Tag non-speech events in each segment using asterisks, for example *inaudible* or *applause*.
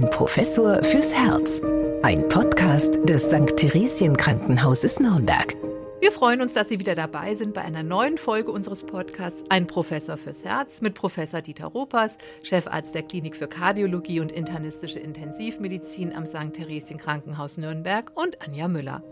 Ein Professor fürs Herz. Ein Podcast des St. Theresien Krankenhauses Nürnberg. Wir freuen uns, dass Sie wieder dabei sind bei einer neuen Folge unseres Podcasts Ein Professor fürs Herz mit Professor Dieter Ropers, Chefarzt der Klinik für Kardiologie und internistische Intensivmedizin am St. Theresien Krankenhaus Nürnberg und Anja Müller.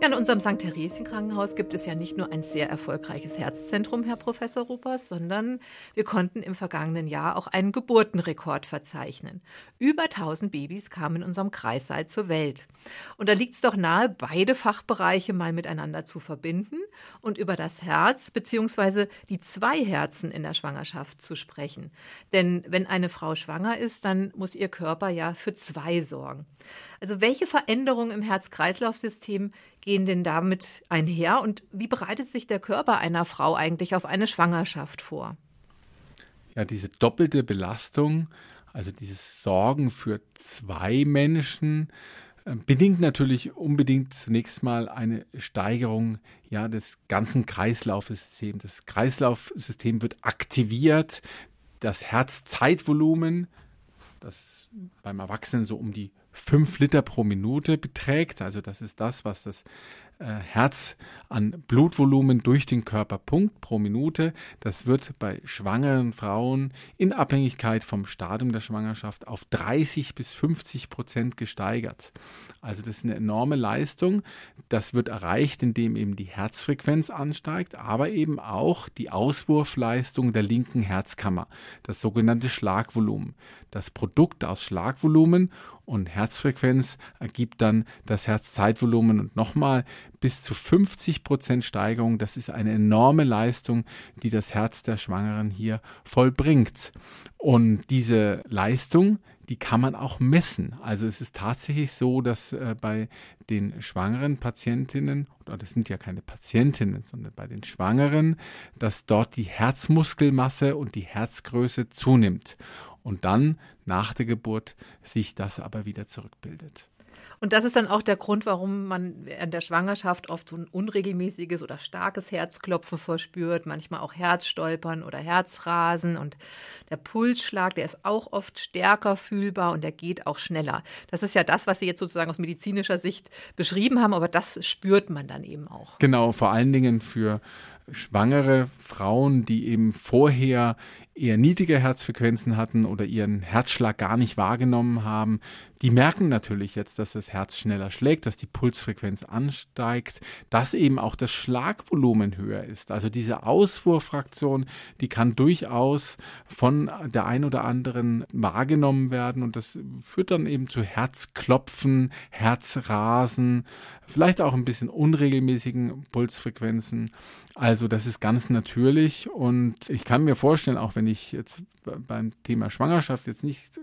Ja, in unserem St. Theresien Krankenhaus gibt es ja nicht nur ein sehr erfolgreiches Herzzentrum, Herr Professor Rupers, sondern wir konnten im vergangenen Jahr auch einen Geburtenrekord verzeichnen. Über 1000 Babys kamen in unserem Kreissaal zur Welt. Und da liegt es doch nahe, beide Fachbereiche mal miteinander zu verbinden und über das Herz bzw. die zwei Herzen in der Schwangerschaft zu sprechen. Denn wenn eine Frau schwanger ist, dann muss ihr Körper ja für zwei sorgen. Also welche Veränderungen im Herz-Kreislauf-System gehen denn damit einher und wie bereitet sich der Körper einer Frau eigentlich auf eine Schwangerschaft vor? Ja, diese doppelte Belastung, also dieses Sorgen für zwei Menschen, äh, bedingt natürlich unbedingt zunächst mal eine Steigerung ja, des ganzen Kreislaufsystems. Das Kreislaufsystem wird aktiviert, das Herzzeitvolumen, das beim Erwachsenen so um die 5 Liter pro Minute beträgt. Also das ist das, was das äh, Herz an Blutvolumen durch den Körper pumpt pro Minute. Das wird bei schwangeren Frauen in Abhängigkeit vom Stadium der Schwangerschaft auf 30 bis 50 Prozent gesteigert. Also das ist eine enorme Leistung. Das wird erreicht, indem eben die Herzfrequenz ansteigt, aber eben auch die Auswurfleistung der linken Herzkammer, das sogenannte Schlagvolumen. Das Produkt aus Schlagvolumen und Herzfrequenz ergibt dann das Herzzeitvolumen und nochmal bis zu 50 Prozent Steigerung. Das ist eine enorme Leistung, die das Herz der Schwangeren hier vollbringt. Und diese Leistung, die kann man auch messen. Also es ist tatsächlich so, dass äh, bei den schwangeren Patientinnen, oder das sind ja keine Patientinnen, sondern bei den Schwangeren, dass dort die Herzmuskelmasse und die Herzgröße zunimmt und dann nach der Geburt sich das aber wieder zurückbildet. Und das ist dann auch der Grund, warum man während der Schwangerschaft oft so ein unregelmäßiges oder starkes Herzklopfen verspürt, manchmal auch Herzstolpern oder Herzrasen und der Pulsschlag, der ist auch oft stärker fühlbar und der geht auch schneller. Das ist ja das, was Sie jetzt sozusagen aus medizinischer Sicht beschrieben haben, aber das spürt man dann eben auch. Genau, vor allen Dingen für schwangere Frauen, die eben vorher eher niedrige Herzfrequenzen hatten oder ihren Herzschlag gar nicht wahrgenommen haben, die merken natürlich jetzt, dass das Herz schneller schlägt, dass die Pulsfrequenz ansteigt, dass eben auch das Schlagvolumen höher ist. Also diese Ausfuhrfraktion, die kann durchaus von der ein oder anderen wahrgenommen werden und das führt dann eben zu Herzklopfen, Herzrasen, vielleicht auch ein bisschen unregelmäßigen Pulsfrequenzen. Also das ist ganz natürlich und ich kann mir vorstellen, auch wenn ich jetzt beim Thema Schwangerschaft jetzt nicht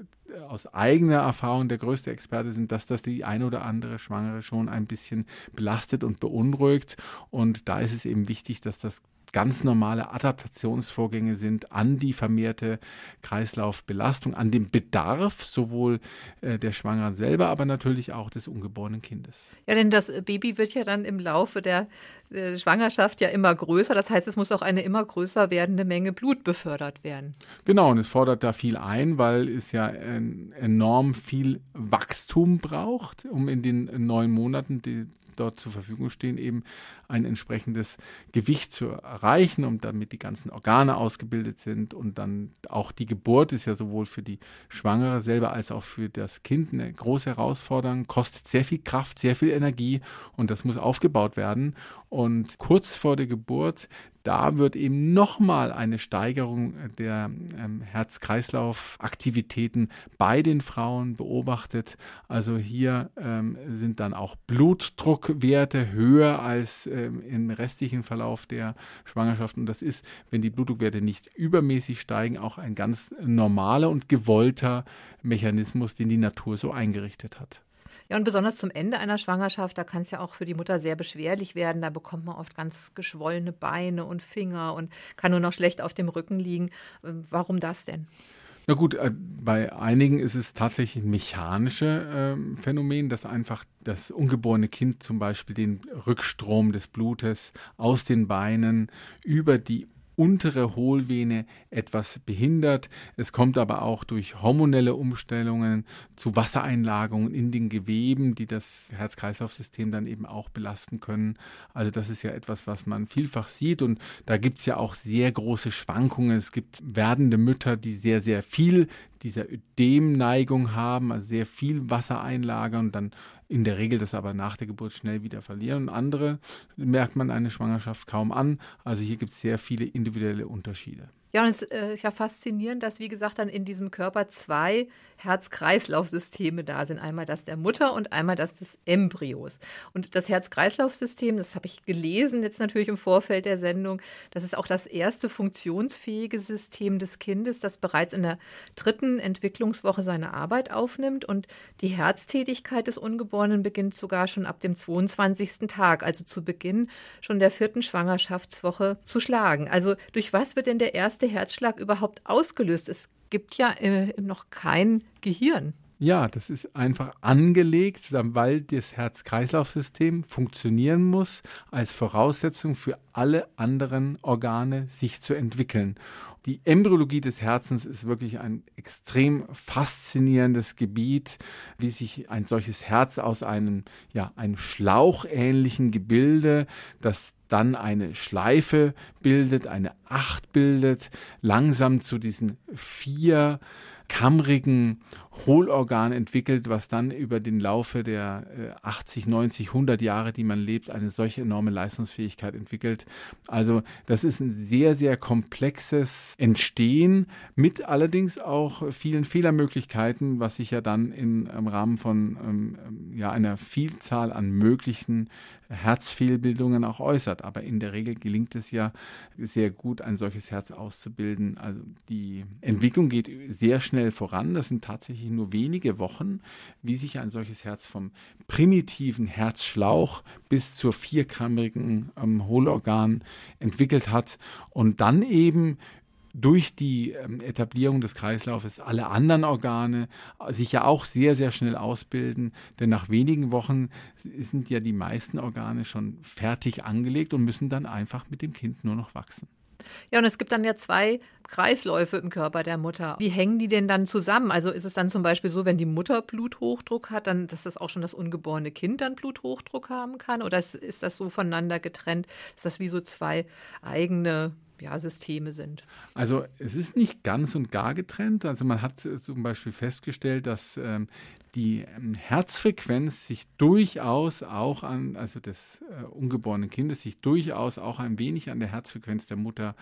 aus eigener Erfahrung der größte Experte sind, dass das die eine oder andere Schwangere schon ein bisschen belastet und beunruhigt. Und da ist es eben wichtig, dass das ganz normale Adaptationsvorgänge sind an die vermehrte Kreislaufbelastung, an den Bedarf sowohl äh, der Schwangeren selber, aber natürlich auch des ungeborenen Kindes. Ja, denn das Baby wird ja dann im Laufe der äh, Schwangerschaft ja immer größer. Das heißt, es muss auch eine immer größer werdende Menge Blut befördert werden. Genau, und es fordert da viel ein, weil es ja enorm viel Wachstum braucht, um in den neun Monaten die dort zur Verfügung stehen, eben ein entsprechendes Gewicht zu erreichen und damit die ganzen Organe ausgebildet sind und dann auch die Geburt ist ja sowohl für die Schwangere selber als auch für das Kind eine große Herausforderung, kostet sehr viel Kraft, sehr viel Energie und das muss aufgebaut werden und kurz vor der Geburt da wird eben nochmal eine Steigerung der ähm, Herz-Kreislauf-Aktivitäten bei den Frauen beobachtet. Also hier ähm, sind dann auch Blutdruckwerte höher als ähm, im restlichen Verlauf der Schwangerschaft. Und das ist, wenn die Blutdruckwerte nicht übermäßig steigen, auch ein ganz normaler und gewollter Mechanismus, den die Natur so eingerichtet hat. Ja, und besonders zum Ende einer Schwangerschaft, da kann es ja auch für die Mutter sehr beschwerlich werden. Da bekommt man oft ganz geschwollene Beine und Finger und kann nur noch schlecht auf dem Rücken liegen. Ähm, warum das denn? Na gut, äh, bei einigen ist es tatsächlich ein mechanisches äh, Phänomen, dass einfach das ungeborene Kind zum Beispiel den Rückstrom des Blutes aus den Beinen über die untere Hohlvene etwas behindert. Es kommt aber auch durch hormonelle Umstellungen zu Wassereinlagerungen in den Geweben, die das Herz-Kreislauf-System dann eben auch belasten können. Also das ist ja etwas, was man vielfach sieht und da gibt es ja auch sehr große Schwankungen. Es gibt werdende Mütter, die sehr, sehr viel dieser Ödemneigung haben, also sehr viel Wasser einlagern und dann in der Regel das aber nach der Geburt schnell wieder verlieren. Und andere merkt man eine Schwangerschaft kaum an. Also hier gibt es sehr viele individuelle Unterschiede. Ja, und es äh, ist ja faszinierend, dass, wie gesagt, dann in diesem Körper zwei Herz-Kreislauf-Systeme da sind. Einmal das der Mutter und einmal das des Embryos. Und das Herz-Kreislauf-System, das habe ich gelesen jetzt natürlich im Vorfeld der Sendung, das ist auch das erste funktionsfähige System des Kindes, das bereits in der dritten Entwicklungswoche seine Arbeit aufnimmt. Und die Herztätigkeit des Ungeborenen beginnt sogar schon ab dem 22. Tag, also zu Beginn schon der vierten Schwangerschaftswoche zu schlagen. Also durch was wird denn der erste erste Herzschlag überhaupt ausgelöst? Es gibt ja äh, noch kein Gehirn. Ja, das ist einfach angelegt, weil das Herz-Kreislauf-System funktionieren muss als Voraussetzung für alle anderen Organe sich zu entwickeln. Die Embryologie des Herzens ist wirklich ein extrem faszinierendes Gebiet, wie sich ein solches Herz aus einem, ja, einem schlauchähnlichen Gebilde, das dann eine Schleife bildet, eine Acht bildet, langsam zu diesen vier kammrigen Hohlorgan entwickelt, was dann über den Laufe der 80, 90, 100 Jahre, die man lebt, eine solche enorme Leistungsfähigkeit entwickelt. Also das ist ein sehr, sehr komplexes Entstehen mit allerdings auch vielen Fehlermöglichkeiten, was sich ja dann in, im Rahmen von ähm, ja, einer Vielzahl an möglichen Herzfehlbildungen auch äußert. Aber in der Regel gelingt es ja sehr gut, ein solches Herz auszubilden. Also die Entwicklung geht sehr schnell voran. Das sind tatsächlich nur wenige Wochen, wie sich ein solches Herz vom primitiven Herzschlauch bis zur vierkammerigen ähm, Hohlorgan entwickelt hat und dann eben durch die ähm, Etablierung des Kreislaufes alle anderen Organe sich ja auch sehr, sehr schnell ausbilden. Denn nach wenigen Wochen sind ja die meisten Organe schon fertig angelegt und müssen dann einfach mit dem Kind nur noch wachsen. Ja, und es gibt dann ja zwei Kreisläufe im Körper der Mutter. Wie hängen die denn dann zusammen? Also ist es dann zum Beispiel so, wenn die Mutter Bluthochdruck hat, dann, dass das auch schon das ungeborene Kind dann Bluthochdruck haben kann? Oder ist das so voneinander getrennt? Ist das wie so zwei eigene ja, Systeme sind. Also es ist nicht ganz und gar getrennt. Also man hat äh, zum Beispiel festgestellt, dass ähm, die ähm, Herzfrequenz sich durchaus auch an, also des äh, ungeborenen Kindes, sich durchaus auch ein wenig an der Herzfrequenz der Mutter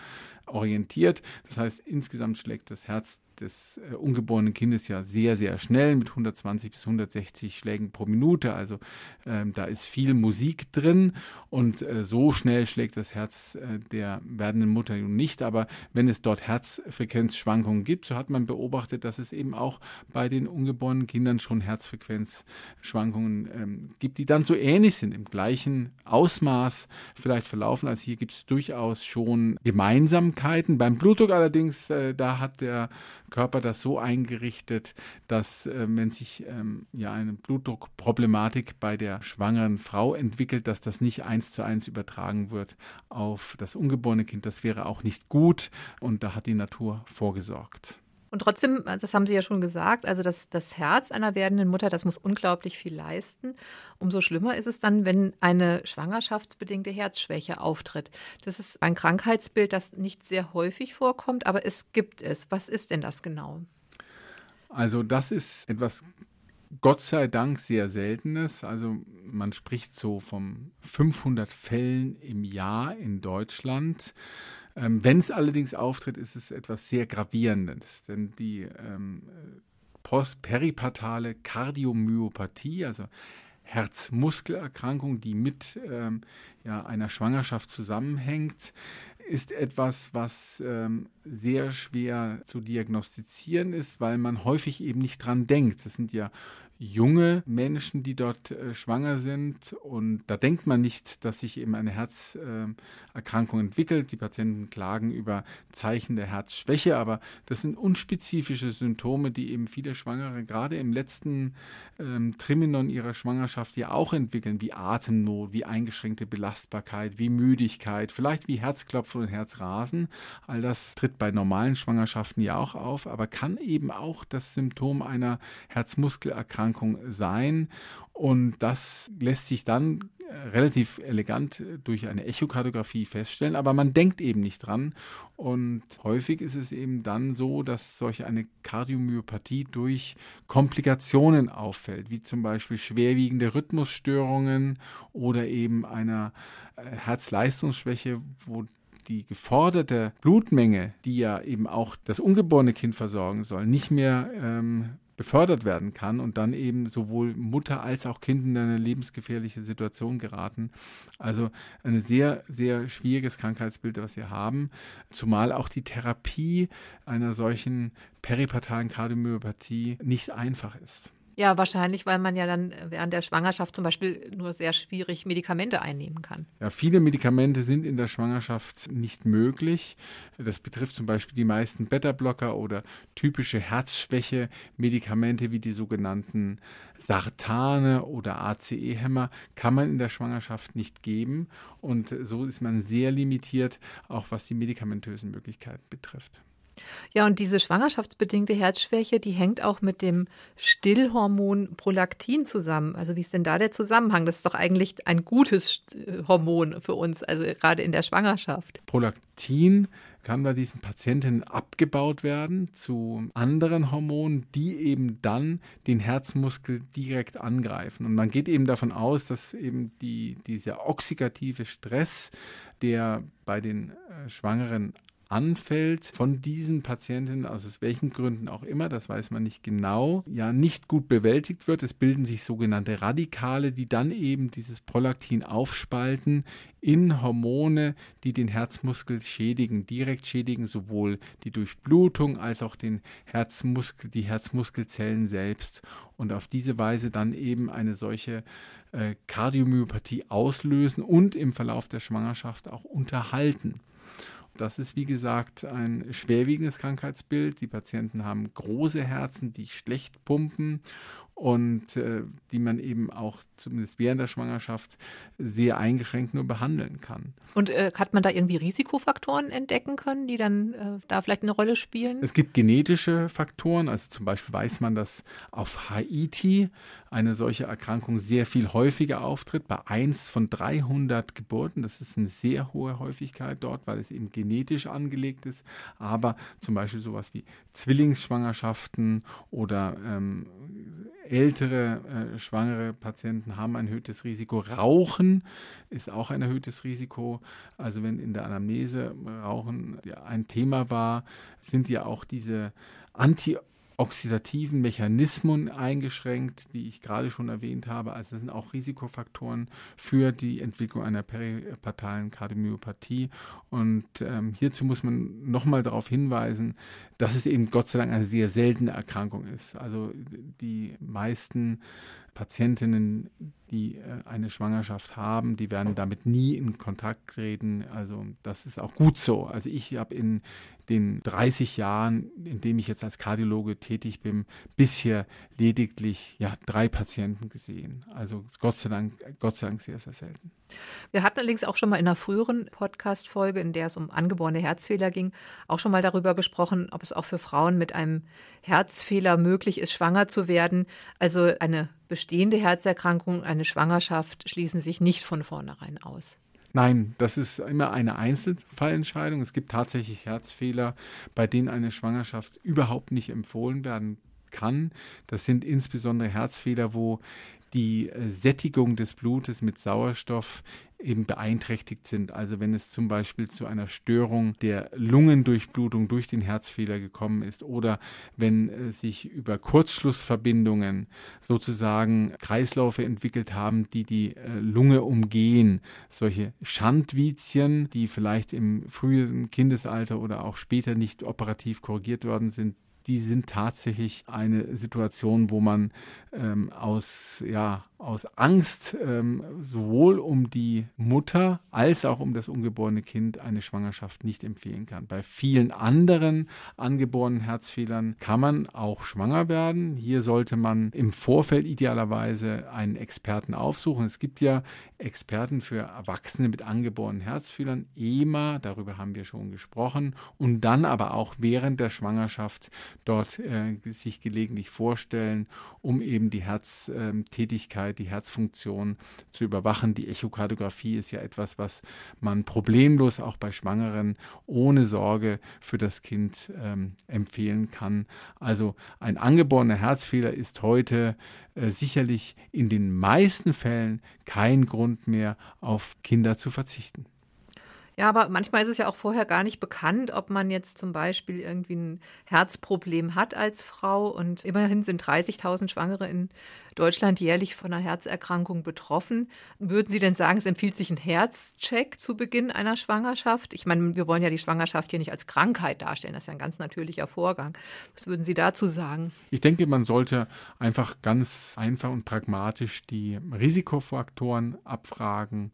orientiert. Das heißt, insgesamt schlägt das Herz des äh, ungeborenen Kindes ja sehr, sehr schnell mit 120 bis 160 Schlägen pro Minute. Also ähm, da ist viel Musik drin und äh, so schnell schlägt das Herz äh, der werdenden Mutter nun nicht. Aber wenn es dort Herzfrequenzschwankungen gibt, so hat man beobachtet, dass es eben auch bei den ungeborenen Kindern schon Herzfrequenzschwankungen ähm, gibt, die dann so ähnlich sind, im gleichen Ausmaß vielleicht verlaufen. Also hier gibt es durchaus schon Gemeinsamkeiten. Beim Blutdruck allerdings, äh, da hat der Körper das so eingerichtet, dass äh, wenn sich ähm, ja eine Blutdruckproblematik bei der schwangeren Frau entwickelt, dass das nicht eins zu eins übertragen wird auf das ungeborene Kind. Das wäre auch nicht gut und da hat die Natur vorgesorgt. Und trotzdem, das haben Sie ja schon gesagt, also das, das Herz einer werdenden Mutter, das muss unglaublich viel leisten. Umso schlimmer ist es dann, wenn eine schwangerschaftsbedingte Herzschwäche auftritt. Das ist ein Krankheitsbild, das nicht sehr häufig vorkommt, aber es gibt es. Was ist denn das genau? Also das ist etwas Gott sei Dank sehr seltenes. Also man spricht so von 500 Fällen im Jahr in Deutschland. Ähm, Wenn es allerdings auftritt, ist es etwas sehr Gravierendes, denn die ähm, peripartale Kardiomyopathie, also Herzmuskelerkrankung, die mit ähm, ja, einer Schwangerschaft zusammenhängt, ist etwas, was ähm, sehr schwer zu diagnostizieren ist, weil man häufig eben nicht dran denkt. Das sind ja junge Menschen, die dort äh, schwanger sind. Und da denkt man nicht, dass sich eben eine Herzerkrankung äh, entwickelt. Die Patienten klagen über Zeichen der Herzschwäche, aber das sind unspezifische Symptome, die eben viele Schwangere gerade im letzten ähm, Triminon ihrer Schwangerschaft ja auch entwickeln, wie Atemnot, wie eingeschränkte Belastbarkeit, wie Müdigkeit, vielleicht wie Herzklopfen und Herzrasen. All das tritt bei normalen Schwangerschaften ja auch auf, aber kann eben auch das Symptom einer Herzmuskelerkrankung Erkrankung sein. Und das lässt sich dann äh, relativ elegant durch eine Echokardiographie feststellen, aber man denkt eben nicht dran. Und häufig ist es eben dann so, dass solch eine Kardiomyopathie durch Komplikationen auffällt, wie zum Beispiel schwerwiegende Rhythmusstörungen oder eben einer äh, Herzleistungsschwäche, wo die geforderte Blutmenge, die ja eben auch das ungeborene Kind versorgen soll, nicht mehr ähm, befördert werden kann und dann eben sowohl Mutter als auch Kind in eine lebensgefährliche Situation geraten. Also ein sehr, sehr schwieriges Krankheitsbild, was wir haben, zumal auch die Therapie einer solchen peripartalen Kardiomyopathie nicht einfach ist. Ja, wahrscheinlich, weil man ja dann während der Schwangerschaft zum Beispiel nur sehr schwierig Medikamente einnehmen kann. Ja, viele Medikamente sind in der Schwangerschaft nicht möglich. Das betrifft zum Beispiel die meisten Beta-Blocker oder typische Herzschwäche-Medikamente wie die sogenannten Sartane oder ACE-Hämmer kann man in der Schwangerschaft nicht geben. Und so ist man sehr limitiert, auch was die medikamentösen Möglichkeiten betrifft. Ja, und diese schwangerschaftsbedingte Herzschwäche, die hängt auch mit dem Stillhormon Prolaktin zusammen. Also wie ist denn da der Zusammenhang? Das ist doch eigentlich ein gutes Hormon für uns, also gerade in der Schwangerschaft. Prolaktin kann bei diesen Patienten abgebaut werden zu anderen Hormonen, die eben dann den Herzmuskel direkt angreifen. Und man geht eben davon aus, dass eben die, dieser oxidative Stress, der bei den äh, Schwangeren anfällt von diesen Patienten, aus welchen Gründen auch immer, das weiß man nicht genau, ja nicht gut bewältigt wird. Es bilden sich sogenannte Radikale, die dann eben dieses Prolaktin aufspalten in Hormone, die den Herzmuskel schädigen, direkt schädigen, sowohl die Durchblutung als auch den Herzmuskel, die Herzmuskelzellen selbst und auf diese Weise dann eben eine solche äh, Kardiomyopathie auslösen und im Verlauf der Schwangerschaft auch unterhalten. Das ist, wie gesagt, ein schwerwiegendes Krankheitsbild. Die Patienten haben große Herzen, die schlecht pumpen und äh, die man eben auch zumindest während der Schwangerschaft sehr eingeschränkt nur behandeln kann. Und äh, hat man da irgendwie Risikofaktoren entdecken können, die dann äh, da vielleicht eine Rolle spielen? Es gibt genetische Faktoren, also zum Beispiel weiß man, dass auf Haiti eine solche Erkrankung sehr viel häufiger auftritt, bei 1 von 300 Geburten. Das ist eine sehr hohe Häufigkeit dort, weil es eben genetisch angelegt ist. Aber zum Beispiel sowas wie Zwillingsschwangerschaften oder ähm, ältere äh, schwangere Patienten haben ein erhöhtes Risiko. Rauchen ist auch ein erhöhtes Risiko. Also wenn in der Anamnese Rauchen ein Thema war, sind ja auch diese Anti oxidativen Mechanismen eingeschränkt, die ich gerade schon erwähnt habe. Also das sind auch Risikofaktoren für die Entwicklung einer peripartalen Kardiomyopathie. Und ähm, hierzu muss man nochmal darauf hinweisen, dass es eben Gott sei Dank eine sehr seltene Erkrankung ist. Also die meisten Patientinnen, die äh, eine Schwangerschaft haben, die werden damit nie in Kontakt treten. Also das ist auch gut so. Also ich habe in den 30 Jahren, in dem ich jetzt als Kardiologe tätig bin, bisher lediglich ja, drei Patienten gesehen. Also Gott sei Dank, Gott sei Dank sehr, sehr selten. Wir hatten allerdings auch schon mal in einer früheren Podcast-Folge, in der es um angeborene Herzfehler ging, auch schon mal darüber gesprochen, ob es auch für Frauen mit einem Herzfehler möglich ist, schwanger zu werden. Also eine bestehende Herzerkrankung, eine Schwangerschaft schließen sich nicht von vornherein aus. Nein, das ist immer eine Einzelfallentscheidung. Es gibt tatsächlich Herzfehler, bei denen eine Schwangerschaft überhaupt nicht empfohlen werden kann. Das sind insbesondere Herzfehler, wo die äh, Sättigung des Blutes mit Sauerstoff eben beeinträchtigt sind. Also wenn es zum Beispiel zu einer Störung der Lungendurchblutung durch den Herzfehler gekommen ist oder wenn äh, sich über Kurzschlussverbindungen sozusagen Kreisläufe entwickelt haben, die die äh, Lunge umgehen. Solche Schandvizien, die vielleicht im frühen Kindesalter oder auch später nicht operativ korrigiert worden sind, die sind tatsächlich eine Situation, wo man ähm, aus, ja, aus Angst ähm, sowohl um die Mutter als auch um das ungeborene Kind eine Schwangerschaft nicht empfehlen kann. Bei vielen anderen angeborenen Herzfehlern kann man auch schwanger werden. Hier sollte man im Vorfeld idealerweise einen Experten aufsuchen. Es gibt ja Experten für Erwachsene mit angeborenen Herzfehlern, EMA, darüber haben wir schon gesprochen, und dann aber auch während der Schwangerschaft dort äh, sich gelegentlich vorstellen, um eben die Herztätigkeit, die Herzfunktion zu überwachen. Die Echokardiographie ist ja etwas, was man problemlos auch bei Schwangeren ohne Sorge für das Kind ähm, empfehlen kann. Also ein angeborener Herzfehler ist heute äh, sicherlich in den meisten Fällen kein Grund mehr, auf Kinder zu verzichten. Ja, aber manchmal ist es ja auch vorher gar nicht bekannt, ob man jetzt zum Beispiel irgendwie ein Herzproblem hat als Frau. Und immerhin sind 30.000 Schwangere in Deutschland jährlich von einer Herzerkrankung betroffen. Würden Sie denn sagen, es empfiehlt sich ein Herzcheck zu Beginn einer Schwangerschaft? Ich meine, wir wollen ja die Schwangerschaft hier nicht als Krankheit darstellen. Das ist ja ein ganz natürlicher Vorgang. Was würden Sie dazu sagen? Ich denke, man sollte einfach ganz einfach und pragmatisch die Risikofaktoren abfragen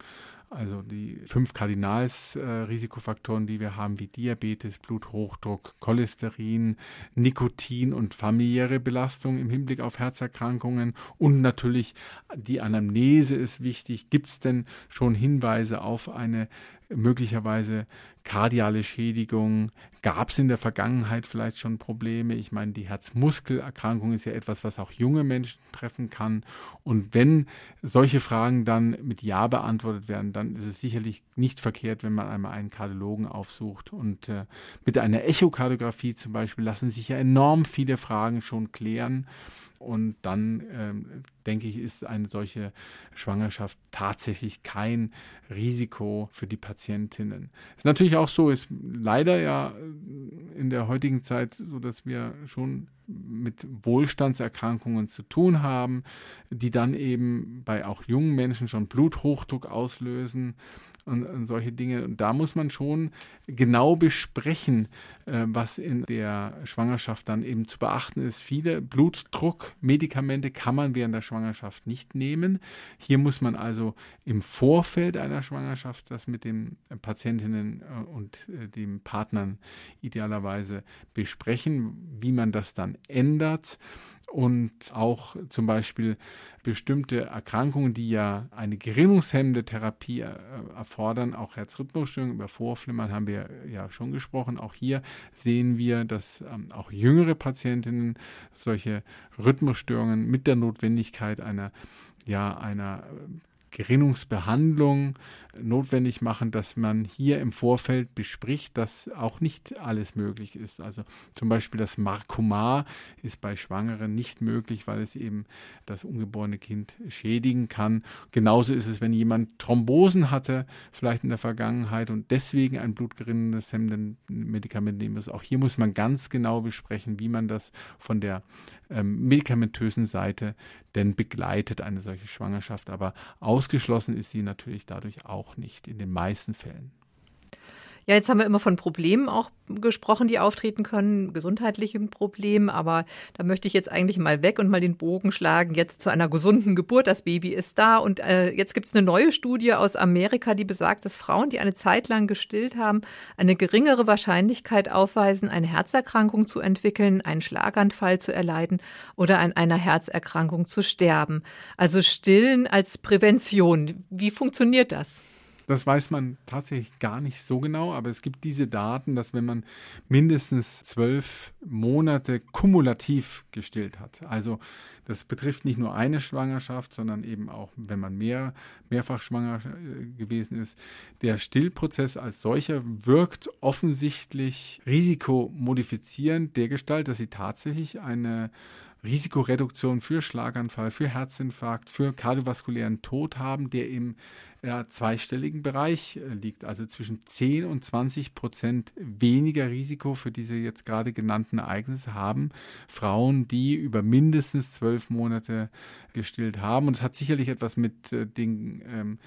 also die fünf Kardinalsrisikofaktoren, äh, die wir haben, wie Diabetes, Bluthochdruck, Cholesterin, Nikotin und familiäre Belastung im Hinblick auf Herzerkrankungen. Und natürlich die Anamnese ist wichtig. Gibt es denn schon Hinweise auf eine möglicherweise kardiale Schädigung? Gab es in der Vergangenheit vielleicht schon Probleme? Ich meine, die Herzmuskelerkrankung ist ja etwas, was auch junge Menschen treffen kann. Und wenn solche Fragen dann mit Ja beantwortet werden, dann ist es sicherlich nicht verkehrt, wenn man einmal einen Kardiologen aufsucht. Und äh, mit einer Echokardiographie zum Beispiel lassen sich ja enorm viele Fragen schon klären. Und dann, ähm, denke ich, ist eine solche Schwangerschaft tatsächlich kein Risiko für die Patientinnen. Ist natürlich auch so, ist leider ja in der heutigen Zeit so, dass wir schon mit Wohlstandserkrankungen zu tun haben, die dann eben bei auch jungen Menschen schon Bluthochdruck auslösen und, und solche Dinge. Und da muss man schon genau besprechen, äh, was in der Schwangerschaft dann eben zu beachten ist. Viele Blutdruckmedikamente kann man während der Schwangerschaft nicht nehmen. Hier muss man also im Vorfeld einer Schwangerschaft das mit den Patientinnen äh, und äh, den Partnern idealerweise besprechen, wie man das dann ändert und auch zum Beispiel bestimmte Erkrankungen, die ja eine gerinnungshemmende Therapie äh, erfordern, auch Herzrhythmusstörungen, über Vorflimmern haben wir ja schon gesprochen. Auch hier sehen wir, dass ähm, auch jüngere Patientinnen solche Rhythmusstörungen mit der Notwendigkeit einer ja, einer Gerinnungsbehandlung notwendig machen, dass man hier im Vorfeld bespricht, dass auch nicht alles möglich ist. Also zum Beispiel das Markomar ist bei Schwangeren nicht möglich, weil es eben das ungeborene Kind schädigen kann. Genauso ist es, wenn jemand Thrombosen hatte, vielleicht in der Vergangenheit und deswegen ein blutgerinnendes Medikament nehmen muss. Auch hier muss man ganz genau besprechen, wie man das von der ähm, medikamentösen Seite denn begleitet, eine solche Schwangerschaft. Aber ausgeschlossen ist sie natürlich dadurch auch auch nicht in den meisten Fällen. Ja, jetzt haben wir immer von Problemen auch gesprochen, die auftreten können, gesundheitlichen Problemen, aber da möchte ich jetzt eigentlich mal weg und mal den Bogen schlagen, jetzt zu einer gesunden Geburt. Das Baby ist da und äh, jetzt gibt es eine neue Studie aus Amerika, die besagt, dass Frauen, die eine Zeit lang gestillt haben, eine geringere Wahrscheinlichkeit aufweisen, eine Herzerkrankung zu entwickeln, einen Schlaganfall zu erleiden oder an einer Herzerkrankung zu sterben. Also Stillen als Prävention. Wie funktioniert das? Das weiß man tatsächlich gar nicht so genau, aber es gibt diese Daten, dass wenn man mindestens zwölf Monate kumulativ gestillt hat, also das betrifft nicht nur eine Schwangerschaft, sondern eben auch, wenn man mehr, mehrfach schwanger äh, gewesen ist, der Stillprozess als solcher wirkt offensichtlich risikomodifizierend dergestalt, dass sie tatsächlich eine Risikoreduktion für Schlaganfall, für Herzinfarkt, für kardiovaskulären Tod haben, der im ja, zweistelligen Bereich äh, liegt, also zwischen 10 und 20 Prozent weniger Risiko für diese jetzt gerade genannten Ereignisse haben Frauen, die über mindestens zwölf Monate gestillt haben. Und es hat sicherlich etwas mit äh, den ähm,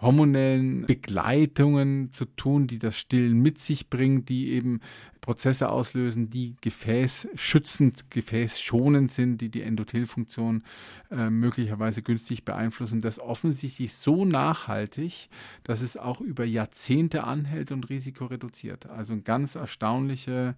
hormonellen Begleitungen zu tun, die das Stillen mit sich bringt, die eben Prozesse auslösen, die gefäßschützend, gefäßschonend sind, die die Endothelfunktion äh, möglicherweise günstig beeinflussen. Das offensichtlich so nachhaltig, dass es auch über Jahrzehnte anhält und Risiko reduziert. Also eine ganz erstaunliche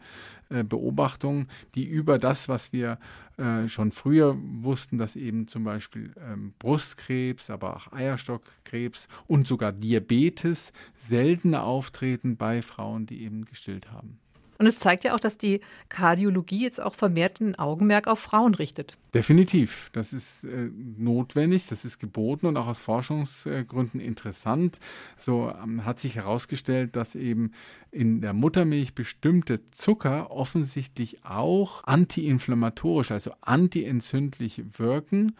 äh, Beobachtung, die über das, was wir äh, schon früher wussten, dass eben zum Beispiel ähm, Brustkrebs, aber auch Eierstockkrebs und sogar Diabetes seltener auftreten bei Frauen, die eben gestillt haben. Und es zeigt ja auch, dass die Kardiologie jetzt auch vermehrt ein Augenmerk auf Frauen richtet. Definitiv. Das ist äh, notwendig, das ist geboten und auch aus Forschungsgründen interessant. So ähm, hat sich herausgestellt, dass eben in der Muttermilch bestimmte Zucker offensichtlich auch antiinflammatorisch, also antientzündlich wirken.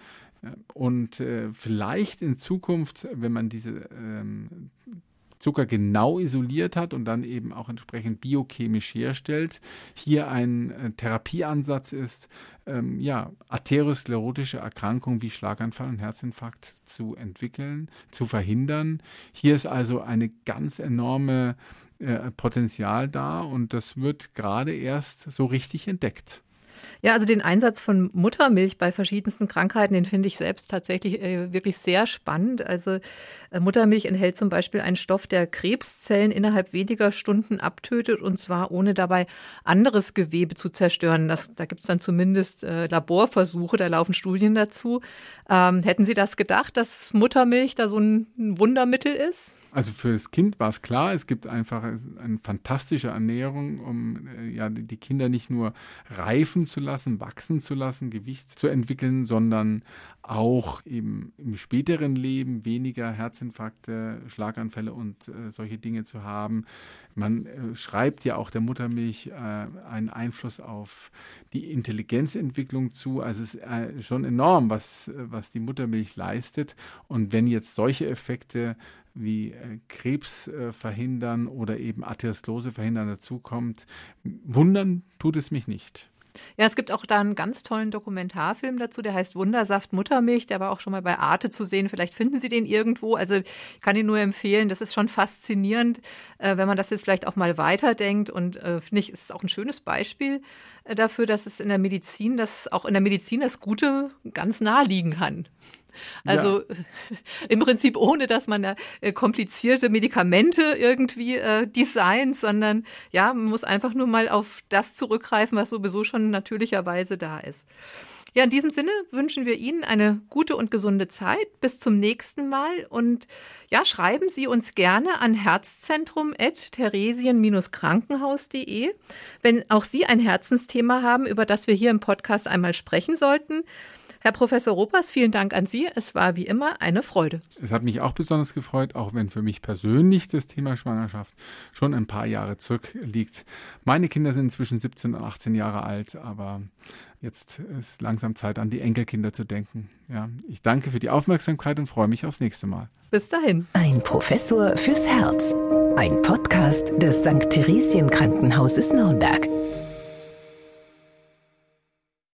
Und äh, vielleicht in Zukunft, wenn man diese ähm, Zucker genau isoliert hat und dann eben auch entsprechend biochemisch herstellt. Hier ein äh, Therapieansatz ist, ähm, ja, arteriosklerotische Erkrankungen wie Schlaganfall und Herzinfarkt zu entwickeln, zu verhindern. Hier ist also eine ganz enorme äh, Potenzial da und das wird gerade erst so richtig entdeckt. Ja, also den Einsatz von Muttermilch bei verschiedensten Krankheiten, den finde ich selbst tatsächlich äh, wirklich sehr spannend. Also äh, Muttermilch enthält zum Beispiel einen Stoff, der Krebszellen innerhalb weniger Stunden abtötet und zwar ohne dabei anderes Gewebe zu zerstören. Das, da gibt es dann zumindest äh, Laborversuche, da laufen Studien dazu. Ähm, hätten Sie das gedacht, dass Muttermilch da so ein Wundermittel ist? Also für das Kind war es klar, es gibt einfach eine fantastische Ernährung, um äh, ja, die Kinder nicht nur reifen zu lassen, wachsen zu lassen, Gewicht zu entwickeln, sondern auch eben im späteren Leben weniger Herzinfarkte, Schlaganfälle und äh, solche Dinge zu haben. Man äh, schreibt ja auch der Muttermilch äh, einen Einfluss auf die Intelligenzentwicklung zu. Also es ist äh, schon enorm, was, was die Muttermilch leistet. Und wenn jetzt solche Effekte wie äh, Krebs äh, verhindern oder eben Atherosklerose verhindern dazukommt, wundern tut es mich nicht. Ja, es gibt auch da einen ganz tollen Dokumentarfilm dazu, der heißt Wundersaft Muttermilch. Der war auch schon mal bei Arte zu sehen. Vielleicht finden Sie den irgendwo. Also ich kann ihn nur empfehlen. Das ist schon faszinierend, äh, wenn man das jetzt vielleicht auch mal weiterdenkt. Und äh, finde ich, ist auch ein schönes Beispiel dafür, dass es in der Medizin, dass auch in der Medizin das Gute ganz nahe liegen kann. Also ja. *laughs* im Prinzip ohne, dass man da äh, komplizierte Medikamente irgendwie äh, designt, sondern ja, man muss einfach nur mal auf das zurückgreifen, was sowieso schon natürlicherweise da ist. Ja, in diesem Sinne wünschen wir Ihnen eine gute und gesunde Zeit. Bis zum nächsten Mal. Und ja, schreiben Sie uns gerne an herzzentrum.theresien-krankenhaus.de, wenn auch Sie ein Herzensthema haben, über das wir hier im Podcast einmal sprechen sollten. Herr Professor Ropers, vielen Dank an Sie. Es war wie immer eine Freude. Es hat mich auch besonders gefreut, auch wenn für mich persönlich das Thema Schwangerschaft schon ein paar Jahre zurückliegt. Meine Kinder sind inzwischen 17 und 18 Jahre alt, aber jetzt ist langsam Zeit, an die Enkelkinder zu denken. Ja, ich danke für die Aufmerksamkeit und freue mich aufs nächste Mal. Bis dahin. Ein Professor fürs Herz. Ein Podcast des St. Theresien Krankenhauses Nürnberg.